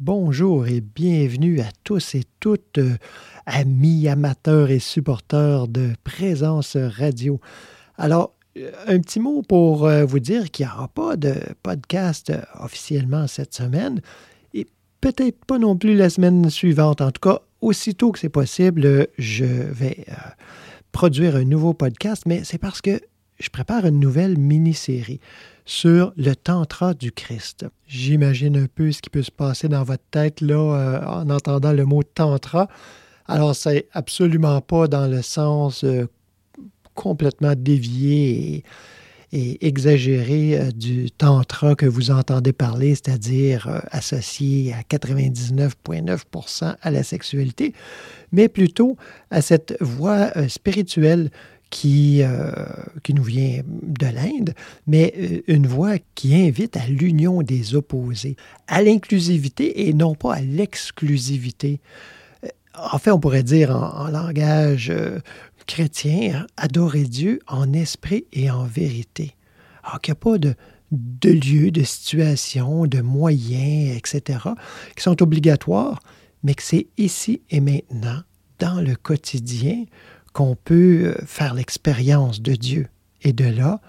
Bonjour et bienvenue à tous et toutes, euh, amis amateurs et supporters de Présence Radio. Alors, euh, un petit mot pour euh, vous dire qu'il n'y aura pas de podcast officiellement cette semaine et peut-être pas non plus la semaine suivante. En tout cas, aussitôt que c'est possible, je vais produire un nouveau podcast, mais c'est parce que je prépare une nouvelle mini-série sur le tantra du Christ. J'imagine un peu ce qui peut se passer dans votre tête là euh, en entendant le mot tantra. Alors, c'est absolument pas dans le sens euh, complètement dévié et, exagéré euh, du tantra que vous entendez parler, c'est-à-dire associé à 99,9% à la sexualité, mais plutôt à cette voie spirituelle qui, euh, qui nous vient de l'Inde, mais euh, une voix qui invite à l'union des opposés, à l'inclusivité et non pas à l'exclusivité. Euh, en fait, on pourrait dire en, langage chrétien, adorer Dieu en esprit et en vérité. Alors qu'il n'y a pas de, de lieu, de situation, de moyens, etc., qui sont obligatoires, mais que c'est ici et maintenant, dans le quotidien, qu'on peut euh, faire l'expérience de Dieu. Et de là,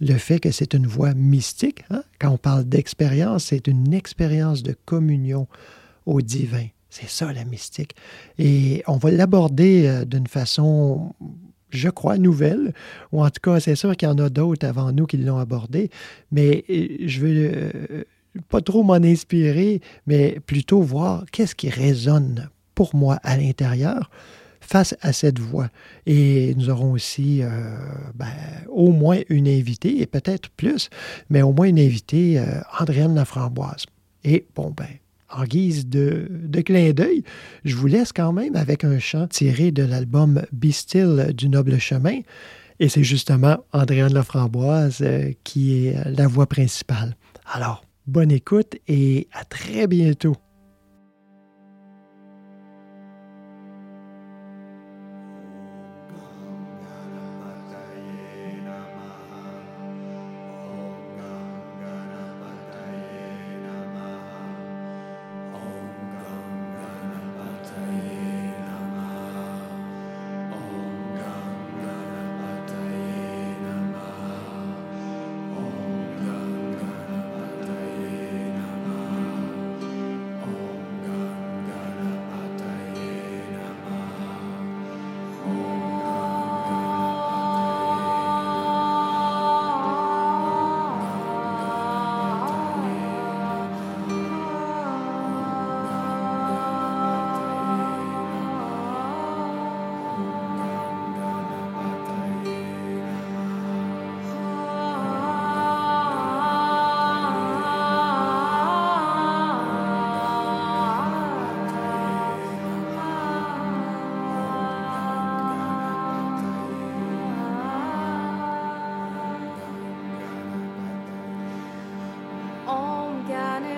le fait que c'est une voie mystique, hein, quand on parle d'expérience, c'est une expérience de communion au divin. C'est ça la mystique. Et on va l'aborder euh, d'une façon, je crois, nouvelle, ou en tout cas, c'est sûr qu'il y en a d'autres avant nous qui l'ont abordé, mais euh, je veux pas trop m'en inspirer, mais plutôt voir qu'est-ce qui résonne pour moi à l'intérieur face à cette voix. Et nous aurons aussi euh, ben, au moins une invitée, et peut-être plus, mais au moins une invitée, euh, Andréane Laframboise. Et bon, ben, en guise de, de clin d'œil, je vous laisse quand même avec un chant tiré de l'album Be Still du Noble Chemin. Et c'est justement Andréane Laframboise euh, qui est la voix principale. Alors, bonne écoute et à très bientôt.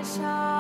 shine.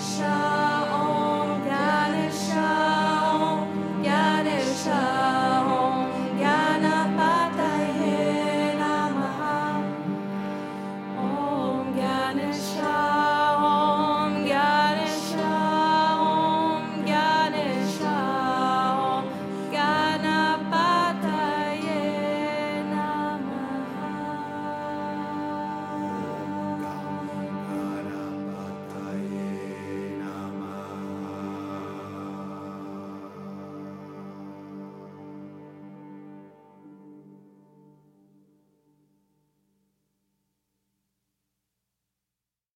shine.